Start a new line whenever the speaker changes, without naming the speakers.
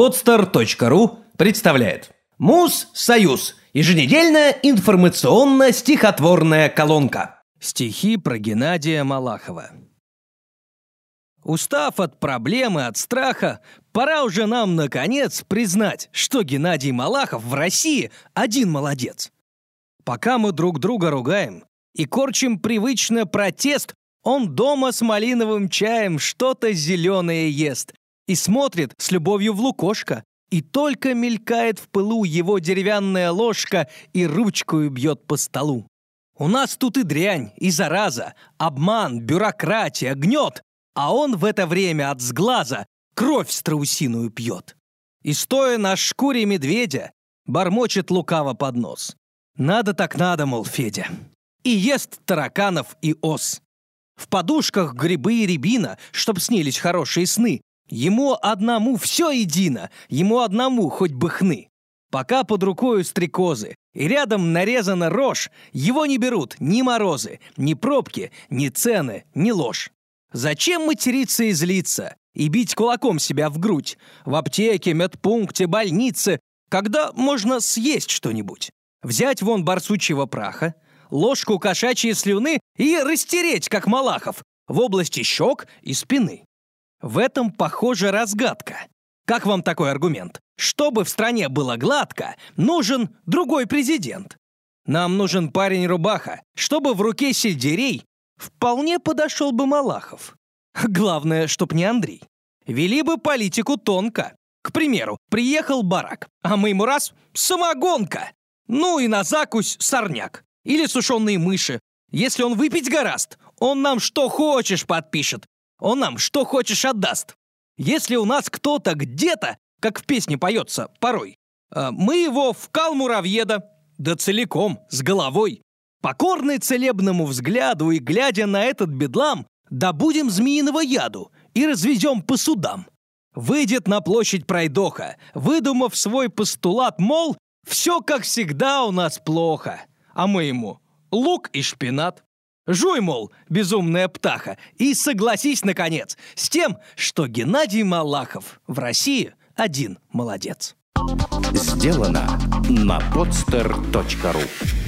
Podster.ru представляет Муз-Союз. Еженедельная информационно-стихотворная колонка.
Стихи про Геннадия Малахова. Устав от проблемы, от страха, пора уже нам, наконец, признать, что Геннадий Малахов в России один молодец. Пока мы друг друга ругаем и корчим привычно протест, он дома с малиновым чаем что-то зеленое ест и смотрит с любовью в лукошко, и только мелькает в пылу его деревянная ложка и ручкою бьет по столу. У нас тут и дрянь, и зараза, обман, бюрократия, гнет, а он в это время от сглаза кровь страусиную пьет. И стоя на шкуре медведя, бормочет лукаво под нос. Надо так надо, мол, Федя. И ест тараканов и ос. В подушках грибы и рябина, чтоб снились хорошие сны, Ему одному все едино, ему одному хоть бы хны. Пока под рукою стрекозы и рядом нарезана рожь, его не берут ни морозы, ни пробки, ни цены, ни ложь. Зачем материться и злиться и бить кулаком себя в грудь в аптеке, медпункте, больнице, когда можно съесть что-нибудь? Взять вон барсучьего праха, ложку кошачьей слюны и растереть, как Малахов, в области щек и спины. В этом, похоже, разгадка. Как вам такой аргумент? Чтобы в стране было гладко, нужен другой президент. Нам нужен парень-рубаха, чтобы в руке сельдерей вполне подошел бы Малахов. Главное, чтоб не Андрей. Вели бы политику тонко. К примеру, приехал барак, а мы ему раз — самогонка. Ну и на закусь сорняк. Или сушеные мыши. Если он выпить гораст, он нам что хочешь подпишет, он нам что хочешь отдаст. Если у нас кто-то где-то, как в песне поется порой, э, мы его в кал муравьеда, да целиком, с головой. Покорный целебному взгляду и глядя на этот бедлам, добудем змеиного яду и развезем по судам. Выйдет на площадь пройдоха, выдумав свой постулат, мол, все как всегда у нас плохо. А мы ему лук и шпинат. Жуй, мол, безумная птаха, и согласись, наконец, с тем, что Геннадий Малахов в России один молодец.
Сделано на podster.ru